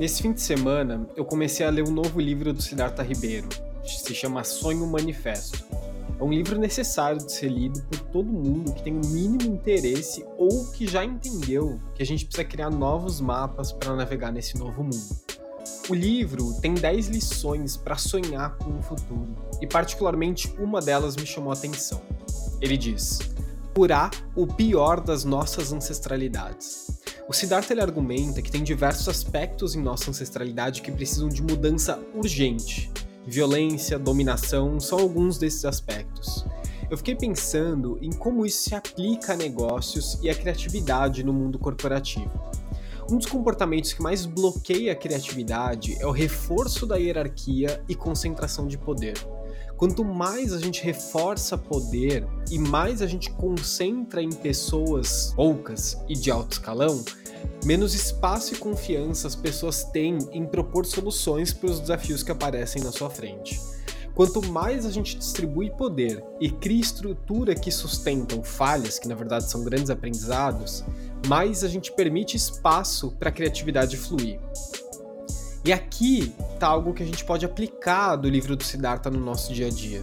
Nesse fim de semana, eu comecei a ler um novo livro do Siddhartha Ribeiro. Se chama Sonho Manifesto. É um livro necessário de ser lido por todo mundo que tem o um mínimo interesse ou que já entendeu que a gente precisa criar novos mapas para navegar nesse novo mundo. O livro tem 10 lições para sonhar com o futuro, e particularmente uma delas me chamou a atenção. Ele diz: curar o pior das nossas ancestralidades. O Siddhartha ele argumenta que tem diversos aspectos em nossa ancestralidade que precisam de mudança urgente. Violência, dominação são alguns desses aspectos. Eu fiquei pensando em como isso se aplica a negócios e a criatividade no mundo corporativo. Um dos comportamentos que mais bloqueia a criatividade é o reforço da hierarquia e concentração de poder. Quanto mais a gente reforça poder e mais a gente concentra em pessoas poucas e de alto escalão, menos espaço e confiança as pessoas têm em propor soluções para os desafios que aparecem na sua frente. Quanto mais a gente distribui poder e cria estrutura que sustentam falhas, que na verdade são grandes aprendizados, mais a gente permite espaço para a criatividade fluir. E aqui está algo que a gente pode aplicar do livro do Siddhartha no nosso dia a dia.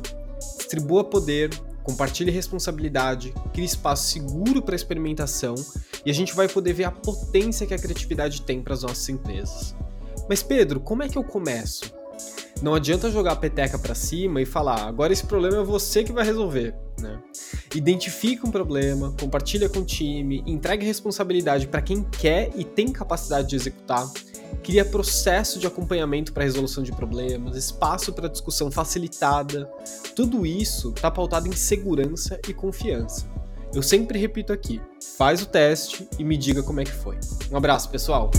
Distribua poder, compartilhe responsabilidade, crie espaço seguro para experimentação e a gente vai poder ver a potência que a criatividade tem para as nossas empresas. Mas Pedro, como é que eu começo? Não adianta jogar a peteca para cima e falar, agora esse problema é você que vai resolver. Né? Identifique um problema, compartilha com o time, entregue responsabilidade para quem quer e tem capacidade de executar cria processo de acompanhamento para resolução de problemas, espaço para discussão facilitada. Tudo isso está pautado em segurança e confiança. Eu sempre repito aqui: faz o teste e me diga como é que foi. Um abraço, pessoal!